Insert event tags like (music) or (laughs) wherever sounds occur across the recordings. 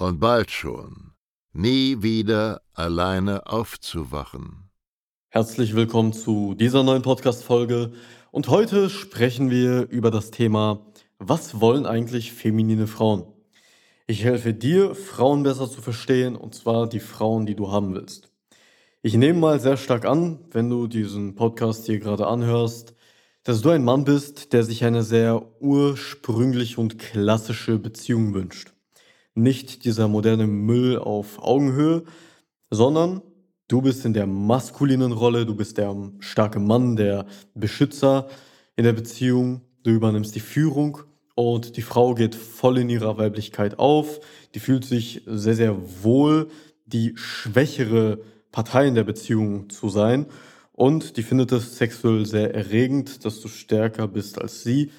und bald schon nie wieder alleine aufzuwachen. Herzlich willkommen zu dieser neuen Podcast-Folge und heute sprechen wir über das Thema, was wollen eigentlich feminine Frauen? Ich helfe dir, Frauen besser zu verstehen und zwar die Frauen, die du haben willst. Ich nehme mal sehr stark an, wenn du diesen Podcast hier gerade anhörst, dass du ein Mann bist, der sich eine sehr ursprüngliche und klassische Beziehung wünscht. Nicht dieser moderne Müll auf Augenhöhe, sondern du bist in der maskulinen Rolle, du bist der starke Mann, der Beschützer in der Beziehung, du übernimmst die Führung und die Frau geht voll in ihrer Weiblichkeit auf, die fühlt sich sehr, sehr wohl, die schwächere Partei in der Beziehung zu sein. Und die findet es sexuell sehr erregend, dass du stärker bist als sie,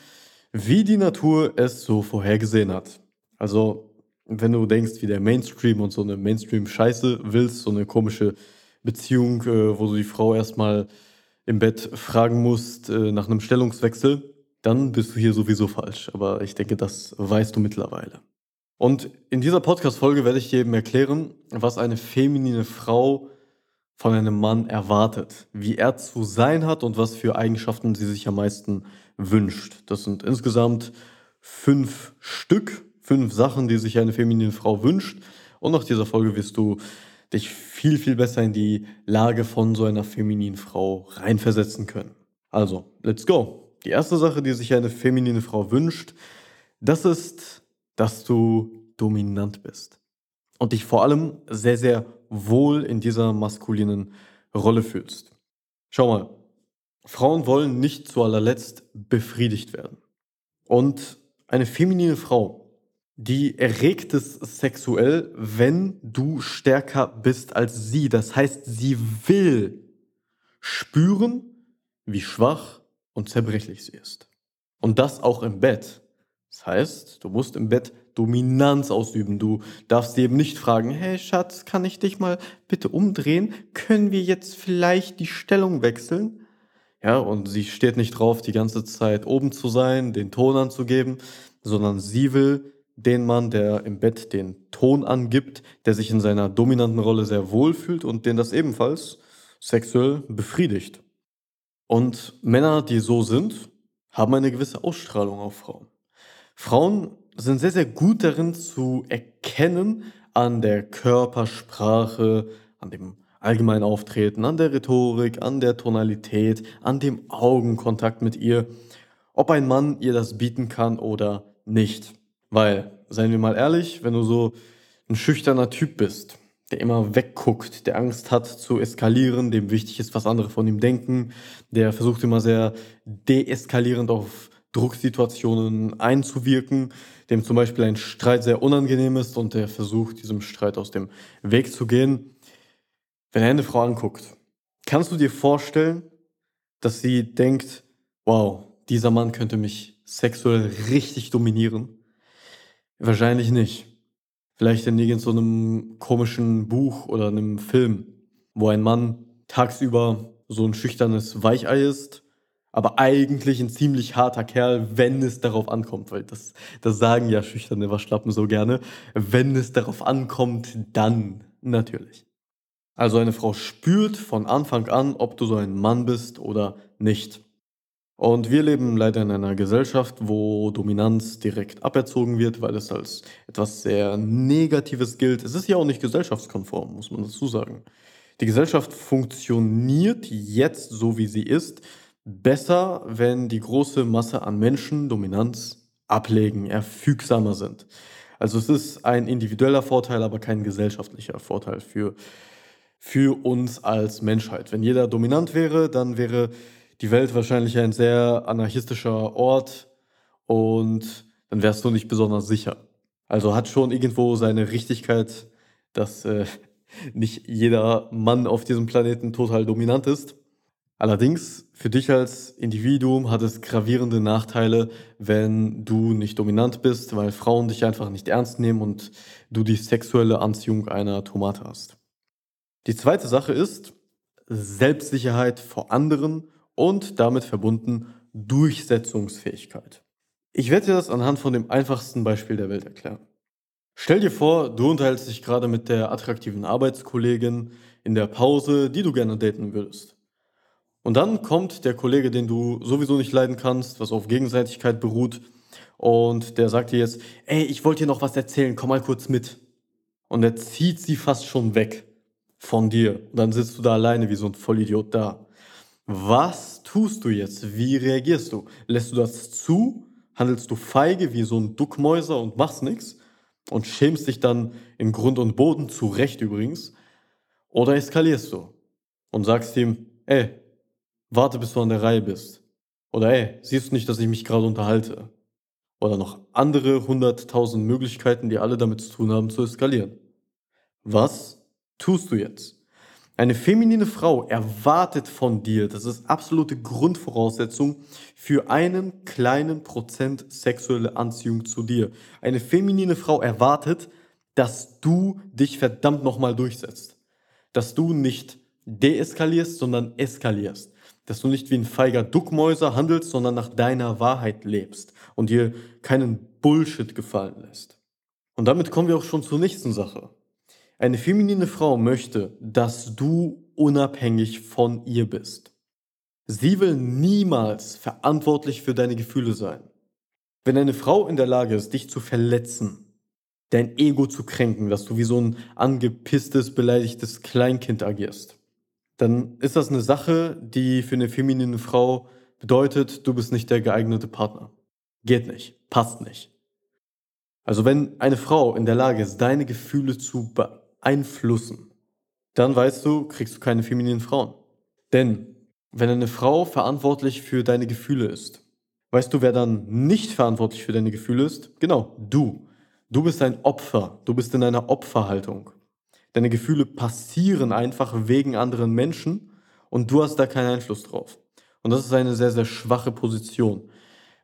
wie die Natur es so vorhergesehen hat. Also, wenn du denkst, wie der Mainstream und so eine Mainstream-Scheiße willst, so eine komische Beziehung, äh, wo du die Frau erstmal im Bett fragen musst äh, nach einem Stellungswechsel, dann bist du hier sowieso falsch. Aber ich denke, das weißt du mittlerweile. Und in dieser Podcast-Folge werde ich dir eben erklären, was eine feminine Frau von einem Mann erwartet, wie er zu sein hat und was für Eigenschaften sie sich am meisten wünscht. Das sind insgesamt fünf Stück, fünf Sachen, die sich eine feminine Frau wünscht. Und nach dieser Folge wirst du dich viel, viel besser in die Lage von so einer femininen Frau reinversetzen können. Also, let's go. Die erste Sache, die sich eine feminine Frau wünscht, das ist, dass du dominant bist. Und dich vor allem sehr, sehr wohl in dieser maskulinen Rolle fühlst. Schau mal, Frauen wollen nicht zu allerletzt befriedigt werden. Und eine feminine Frau, die erregt es sexuell, wenn du stärker bist als sie. Das heißt, sie will spüren, wie schwach und zerbrechlich sie ist. Und das auch im Bett. Das heißt, du musst im Bett Dominanz ausüben. Du darfst sie eben nicht fragen, hey Schatz, kann ich dich mal bitte umdrehen? Können wir jetzt vielleicht die Stellung wechseln? Ja, und sie steht nicht drauf, die ganze Zeit oben zu sein, den Ton anzugeben, sondern sie will den Mann, der im Bett den Ton angibt, der sich in seiner dominanten Rolle sehr wohl fühlt und den das ebenfalls sexuell befriedigt. Und Männer, die so sind, haben eine gewisse Ausstrahlung auf Frauen. Frauen sind sehr, sehr gut darin zu erkennen an der Körpersprache, an dem allgemeinen Auftreten, an der Rhetorik, an der Tonalität, an dem Augenkontakt mit ihr, ob ein Mann ihr das bieten kann oder nicht. Weil, seien wir mal ehrlich, wenn du so ein schüchterner Typ bist, der immer wegguckt, der Angst hat zu eskalieren, dem wichtig ist, was andere von ihm denken, der versucht immer sehr deeskalierend auf Drucksituationen einzuwirken, dem zum Beispiel ein Streit sehr unangenehm ist und der versucht, diesem Streit aus dem Weg zu gehen. Wenn er eine Frau anguckt, kannst du dir vorstellen, dass sie denkt, wow, dieser Mann könnte mich sexuell richtig dominieren? Wahrscheinlich nicht. Vielleicht in irgendeinem komischen Buch oder einem Film, wo ein Mann tagsüber so ein schüchternes Weichei ist aber eigentlich ein ziemlich harter Kerl, wenn es darauf ankommt, weil das, das sagen ja schüchterne Waschlappen so gerne. Wenn es darauf ankommt, dann natürlich. Also eine Frau spürt von Anfang an, ob du so ein Mann bist oder nicht. Und wir leben leider in einer Gesellschaft, wo Dominanz direkt aberzogen wird, weil es als etwas sehr Negatives gilt. Es ist ja auch nicht gesellschaftskonform, muss man dazu sagen. Die Gesellschaft funktioniert jetzt so, wie sie ist, besser, wenn die große Masse an Menschen Dominanz ablegen, erfügsamer sind. Also es ist ein individueller Vorteil, aber kein gesellschaftlicher Vorteil für, für uns als Menschheit. Wenn jeder dominant wäre, dann wäre die Welt wahrscheinlich ein sehr anarchistischer Ort und dann wärst du nicht besonders sicher. Also hat schon irgendwo seine Richtigkeit, dass äh, (laughs) nicht jeder Mann auf diesem Planeten total dominant ist. Allerdings, für dich als Individuum hat es gravierende Nachteile, wenn du nicht dominant bist, weil Frauen dich einfach nicht ernst nehmen und du die sexuelle Anziehung einer Tomate hast. Die zweite Sache ist Selbstsicherheit vor anderen und damit verbunden Durchsetzungsfähigkeit. Ich werde dir das anhand von dem einfachsten Beispiel der Welt erklären. Stell dir vor, du unterhältst dich gerade mit der attraktiven Arbeitskollegin in der Pause, die du gerne daten würdest. Und dann kommt der Kollege, den du sowieso nicht leiden kannst, was auf Gegenseitigkeit beruht, und der sagt dir jetzt, ey, ich wollte dir noch was erzählen, komm mal kurz mit. Und er zieht sie fast schon weg von dir. Und dann sitzt du da alleine wie so ein Vollidiot da. Was tust du jetzt? Wie reagierst du? Lässt du das zu? Handelst du feige wie so ein Duckmäuser und machst nichts? Und schämst dich dann in Grund und Boden, zu Recht übrigens? Oder eskalierst du und sagst ihm, ey, warte bis du an der Reihe bist. Oder ey, siehst du nicht, dass ich mich gerade unterhalte? Oder noch andere hunderttausend Möglichkeiten, die alle damit zu tun haben, zu eskalieren. Was tust du jetzt? Eine feminine Frau erwartet von dir, das ist absolute Grundvoraussetzung für einen kleinen Prozent sexuelle Anziehung zu dir. Eine feminine Frau erwartet, dass du dich verdammt nochmal durchsetzt. Dass du nicht deeskalierst, sondern eskalierst. Dass du nicht wie ein feiger Duckmäuser handelst, sondern nach deiner Wahrheit lebst und dir keinen Bullshit gefallen lässt. Und damit kommen wir auch schon zur nächsten Sache. Eine feminine Frau möchte, dass du unabhängig von ihr bist. Sie will niemals verantwortlich für deine Gefühle sein. Wenn eine Frau in der Lage ist, dich zu verletzen, dein Ego zu kränken, dass du wie so ein angepisstes, beleidigtes Kleinkind agierst, dann ist das eine Sache, die für eine feminine Frau bedeutet, du bist nicht der geeignete Partner. Geht nicht, passt nicht. Also wenn eine Frau in der Lage ist, deine Gefühle zu beeinflussen, dann weißt du, kriegst du keine femininen Frauen. Denn wenn eine Frau verantwortlich für deine Gefühle ist, weißt du, wer dann nicht verantwortlich für deine Gefühle ist? Genau, du. Du bist ein Opfer. Du bist in einer Opferhaltung. Deine Gefühle passieren einfach wegen anderen Menschen und du hast da keinen Einfluss drauf. Und das ist eine sehr, sehr schwache Position.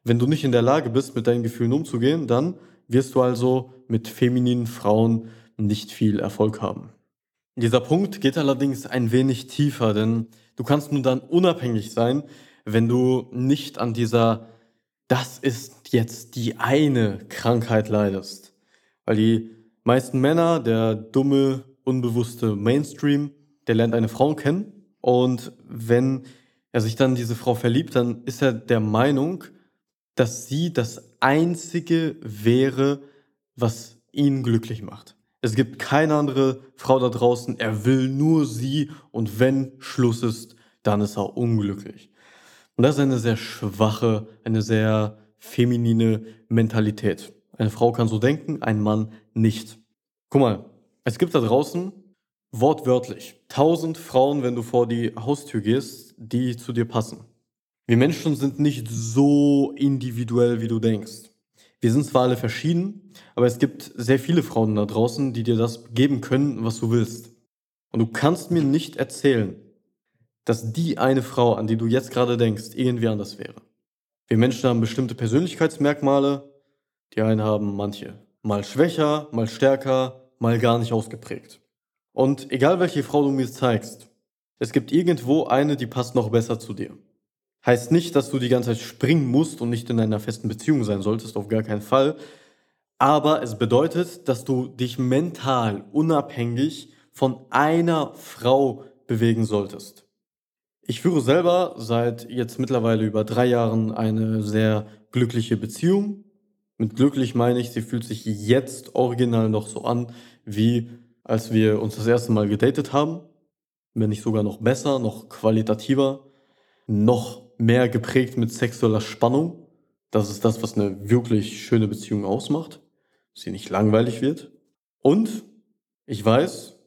Wenn du nicht in der Lage bist, mit deinen Gefühlen umzugehen, dann wirst du also mit femininen Frauen nicht viel Erfolg haben. Dieser Punkt geht allerdings ein wenig tiefer, denn du kannst nur dann unabhängig sein, wenn du nicht an dieser das ist jetzt die eine Krankheit leidest. Weil die meisten Männer, der dumme, unbewusste Mainstream, der lernt eine Frau kennen und wenn er sich dann diese Frau verliebt, dann ist er der Meinung, dass sie das Einzige wäre, was ihn glücklich macht. Es gibt keine andere Frau da draußen. Er will nur sie und wenn Schluss ist, dann ist er unglücklich. Und das ist eine sehr schwache, eine sehr feminine Mentalität. Eine Frau kann so denken, ein Mann nicht. Guck mal, es gibt da draußen wortwörtlich tausend Frauen, wenn du vor die Haustür gehst, die zu dir passen. Wir Menschen sind nicht so individuell, wie du denkst. Wir sind zwar alle verschieden, aber es gibt sehr viele Frauen da draußen, die dir das geben können, was du willst. Und du kannst mir nicht erzählen, dass die eine Frau, an die du jetzt gerade denkst, irgendwie anders wäre. Wir Menschen haben bestimmte Persönlichkeitsmerkmale. Die einen haben manche mal schwächer, mal stärker, mal gar nicht ausgeprägt. Und egal welche Frau du mir zeigst, es gibt irgendwo eine, die passt noch besser zu dir. Heißt nicht, dass du die ganze Zeit springen musst und nicht in einer festen Beziehung sein solltest, auf gar keinen Fall. Aber es bedeutet, dass du dich mental unabhängig von einer Frau bewegen solltest. Ich führe selber seit jetzt mittlerweile über drei Jahren eine sehr glückliche Beziehung. Mit glücklich meine ich, sie fühlt sich jetzt original noch so an, wie als wir uns das erste Mal gedatet haben. Wenn nicht sogar noch besser, noch qualitativer, noch mehr geprägt mit sexueller Spannung. Das ist das, was eine wirklich schöne Beziehung ausmacht. Sie nicht langweilig wird. Und ich weiß,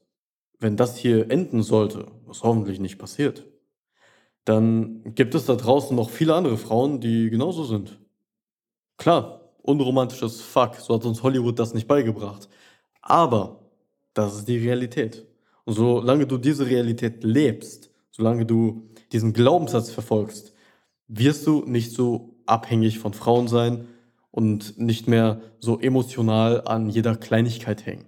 wenn das hier enden sollte, was hoffentlich nicht passiert, dann gibt es da draußen noch viele andere Frauen, die genauso sind. Klar, unromantisches Fuck, so hat uns Hollywood das nicht beigebracht. Aber das ist die Realität. Und solange du diese Realität lebst, solange du diesen Glaubenssatz verfolgst, wirst du nicht so abhängig von Frauen sein und nicht mehr so emotional an jeder Kleinigkeit hängen.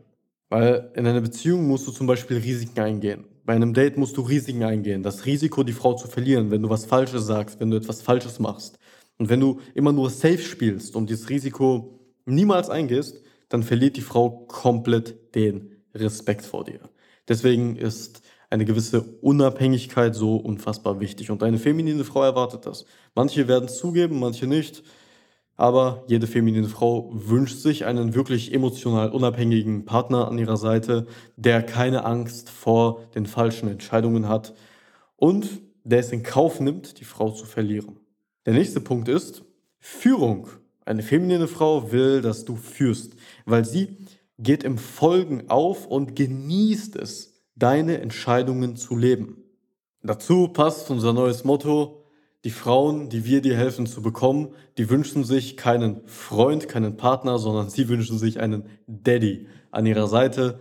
Weil in einer Beziehung musst du zum Beispiel Risiken eingehen. Bei einem Date musst du Risiken eingehen. Das Risiko, die Frau zu verlieren, wenn du was Falsches sagst, wenn du etwas Falsches machst. Und wenn du immer nur safe spielst und dieses Risiko niemals eingehst, dann verliert die Frau komplett den Respekt vor dir. Deswegen ist eine gewisse Unabhängigkeit so unfassbar wichtig. Und eine feminine Frau erwartet das. Manche werden es zugeben, manche nicht. Aber jede feminine Frau wünscht sich einen wirklich emotional unabhängigen Partner an ihrer Seite, der keine Angst vor den falschen Entscheidungen hat und der es in Kauf nimmt, die Frau zu verlieren. Der nächste Punkt ist Führung. Eine feminine Frau will, dass du führst, weil sie geht im Folgen auf und genießt es, deine Entscheidungen zu leben. Dazu passt unser neues Motto, die Frauen, die wir dir helfen zu bekommen, die wünschen sich keinen Freund, keinen Partner, sondern sie wünschen sich einen Daddy an ihrer Seite,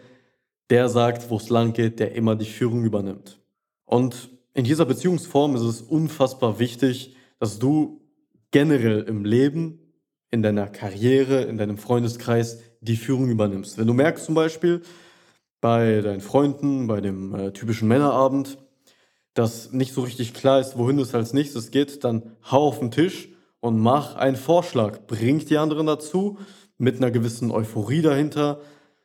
der sagt, wo es lang geht, der immer die Führung übernimmt. Und in dieser Beziehungsform ist es unfassbar wichtig, dass du generell im Leben, in deiner Karriere, in deinem Freundeskreis die Führung übernimmst. Wenn du merkst zum Beispiel bei deinen Freunden, bei dem äh, typischen Männerabend, dass nicht so richtig klar ist, wohin es als nächstes geht, dann hau auf den Tisch und mach einen Vorschlag. Bring die anderen dazu, mit einer gewissen Euphorie dahinter,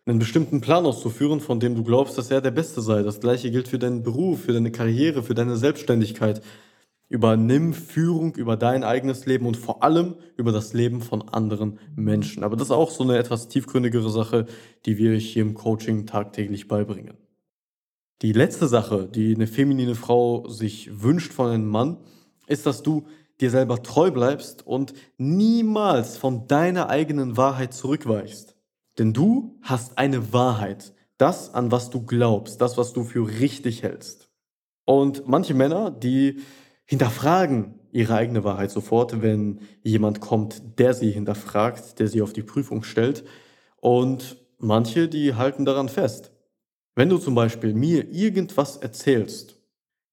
einen bestimmten Plan auszuführen, von dem du glaubst, dass er der Beste sei. Das gleiche gilt für deinen Beruf, für deine Karriere, für deine Selbstständigkeit. Übernimm Führung über dein eigenes Leben und vor allem über das Leben von anderen Menschen. Aber das ist auch so eine etwas tiefgründigere Sache, die wir hier im Coaching tagtäglich beibringen. Die letzte Sache, die eine feminine Frau sich wünscht von einem Mann, ist, dass du dir selber treu bleibst und niemals von deiner eigenen Wahrheit zurückweichst. Denn du hast eine Wahrheit, das, an was du glaubst, das, was du für richtig hältst. Und manche Männer, die hinterfragen ihre eigene Wahrheit sofort, wenn jemand kommt, der sie hinterfragt, der sie auf die Prüfung stellt. Und manche, die halten daran fest. Wenn du zum Beispiel mir irgendwas erzählst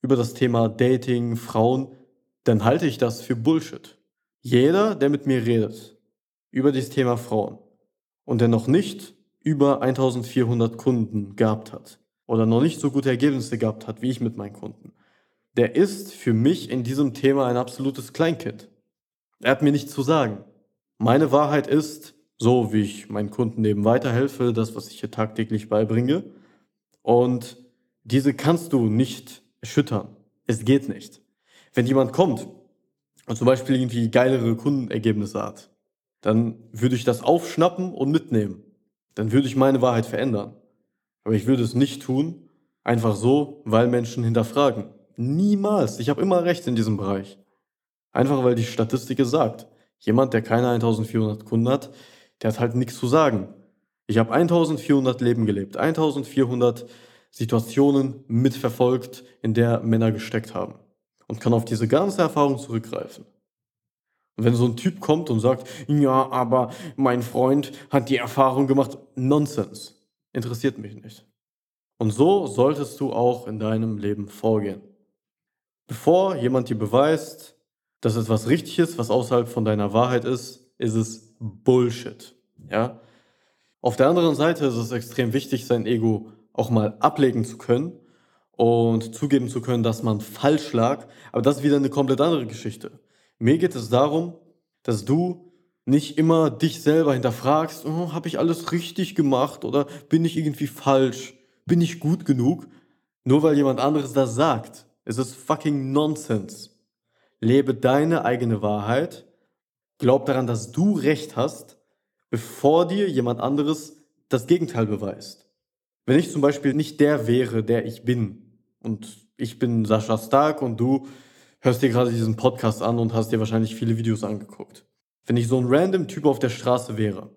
über das Thema Dating, Frauen, dann halte ich das für Bullshit. Jeder, der mit mir redet über das Thema Frauen und der noch nicht über 1400 Kunden gehabt hat oder noch nicht so gute Ergebnisse gehabt hat wie ich mit meinen Kunden, der ist für mich in diesem Thema ein absolutes Kleinkind. Er hat mir nichts zu sagen. Meine Wahrheit ist, so wie ich meinen Kunden eben weiterhelfe, das, was ich hier tagtäglich beibringe, und diese kannst du nicht erschüttern. Es geht nicht. Wenn jemand kommt und zum Beispiel irgendwie geilere Kundenergebnisse hat, dann würde ich das aufschnappen und mitnehmen. Dann würde ich meine Wahrheit verändern. Aber ich würde es nicht tun, einfach so, weil Menschen hinterfragen. Niemals. Ich habe immer recht in diesem Bereich. Einfach weil die Statistik es sagt. Jemand, der keine 1400 Kunden hat, der hat halt nichts zu sagen. Ich habe 1400 Leben gelebt, 1400 Situationen mitverfolgt, in der Männer gesteckt haben und kann auf diese ganze Erfahrung zurückgreifen. Und wenn so ein Typ kommt und sagt, ja, aber mein Freund hat die Erfahrung gemacht, Nonsens, interessiert mich nicht. Und so solltest du auch in deinem Leben vorgehen. Bevor jemand dir beweist, dass etwas richtig ist, was außerhalb von deiner Wahrheit ist, ist es Bullshit. Ja? Auf der anderen Seite ist es extrem wichtig, sein Ego auch mal ablegen zu können und zugeben zu können, dass man falsch lag. Aber das ist wieder eine komplett andere Geschichte. Mir geht es darum, dass du nicht immer dich selber hinterfragst, oh, habe ich alles richtig gemacht oder bin ich irgendwie falsch, bin ich gut genug, nur weil jemand anderes das sagt. Es ist fucking Nonsense. Lebe deine eigene Wahrheit. Glaub daran, dass du Recht hast, bevor dir jemand anderes das Gegenteil beweist. Wenn ich zum Beispiel nicht der wäre, der ich bin, und ich bin Sascha Stark und du hörst dir gerade diesen Podcast an und hast dir wahrscheinlich viele Videos angeguckt. Wenn ich so ein random Typ auf der Straße wäre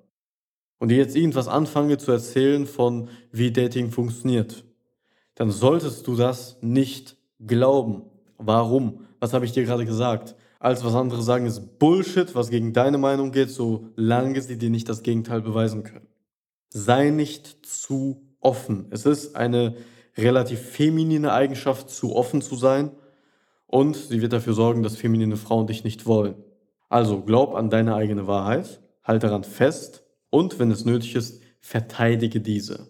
und dir jetzt irgendwas anfange zu erzählen von wie Dating funktioniert, dann solltest du das nicht glauben. Warum? Was habe ich dir gerade gesagt? Alles, was andere sagen, ist Bullshit, was gegen deine Meinung geht, solange sie dir nicht das Gegenteil beweisen können. Sei nicht zu offen. Es ist eine relativ feminine Eigenschaft, zu offen zu sein und sie wird dafür sorgen, dass feminine Frauen dich nicht wollen. Also glaub an deine eigene Wahrheit, halte daran fest und, wenn es nötig ist, verteidige diese.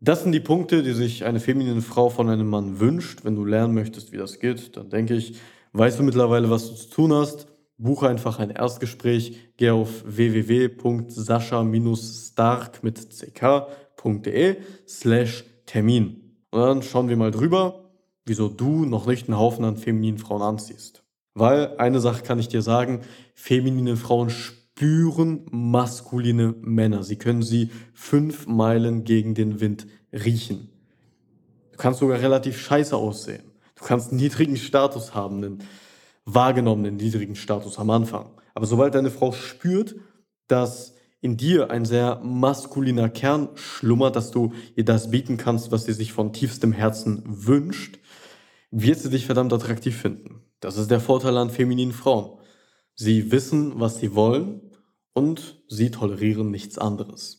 Das sind die Punkte, die sich eine feminine Frau von einem Mann wünscht. Wenn du lernen möchtest, wie das geht, dann denke ich, weißt du mittlerweile, was du zu tun hast. Buche einfach ein Erstgespräch, geh auf www.sascha-stark mit ck.de slash Termin. Und dann schauen wir mal drüber, wieso du noch nicht einen Haufen an femininen Frauen anziehst. Weil eine Sache kann ich dir sagen, feminine Frauen spüren maskuline Männer. Sie können sie fünf Meilen gegen den Wind riechen. Du kannst sogar relativ scheiße aussehen. Du kannst einen niedrigen Status haben, einen wahrgenommenen niedrigen Status am Anfang. Aber sobald deine Frau spürt, dass in dir ein sehr maskuliner Kern schlummert, dass du ihr das bieten kannst, was sie sich von tiefstem Herzen wünscht, wird sie dich verdammt attraktiv finden. Das ist der Vorteil an femininen Frauen. Sie wissen, was sie wollen und sie tolerieren nichts anderes.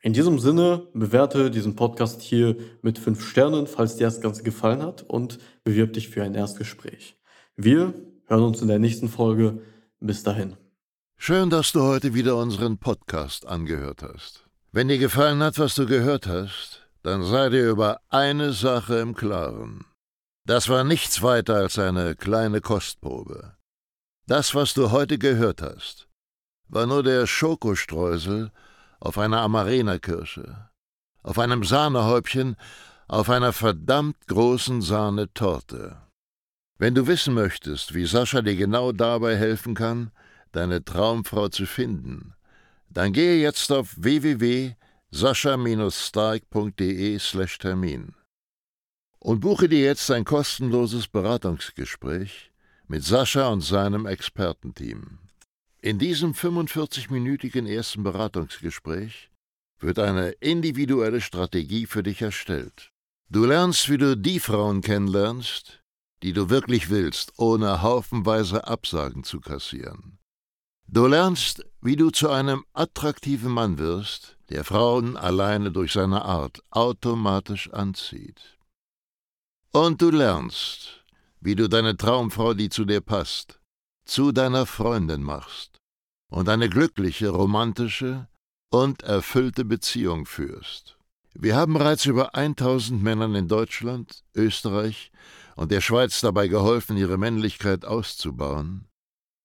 In diesem Sinne bewerte diesen Podcast hier mit fünf Sternen, falls dir das Ganze gefallen hat und bewirb dich für ein Erstgespräch. Wir hören uns in der nächsten Folge. Bis dahin. Schön, dass du heute wieder unseren Podcast angehört hast. Wenn dir gefallen hat, was du gehört hast, dann sei dir über eine Sache im Klaren. Das war nichts weiter als eine kleine Kostprobe. Das, was du heute gehört hast, war nur der Schokostreusel auf einer Amarena-Kirsche, auf einem Sahnehäubchen, auf einer verdammt großen Sahnetorte. Wenn du wissen möchtest, wie Sascha dir genau dabei helfen kann, deine Traumfrau zu finden, dann gehe jetzt auf www.sascha-stark.de/termin und buche dir jetzt ein kostenloses Beratungsgespräch mit Sascha und seinem Expertenteam. In diesem 45-minütigen ersten Beratungsgespräch wird eine individuelle Strategie für dich erstellt. Du lernst, wie du die Frauen kennenlernst, die du wirklich willst, ohne haufenweise Absagen zu kassieren. Du lernst, wie du zu einem attraktiven Mann wirst, der Frauen alleine durch seine Art automatisch anzieht. Und du lernst, wie du deine Traumfrau, die zu dir passt, zu deiner Freundin machst und eine glückliche, romantische und erfüllte Beziehung führst. Wir haben bereits über 1000 Männern in Deutschland, Österreich und der Schweiz dabei geholfen, ihre Männlichkeit auszubauen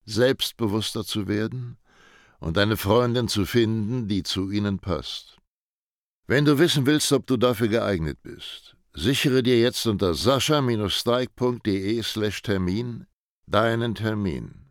selbstbewusster zu werden und eine Freundin zu finden, die zu ihnen passt. Wenn du wissen willst, ob du dafür geeignet bist, sichere dir jetzt unter sascha-steig.de slash Termin deinen Termin.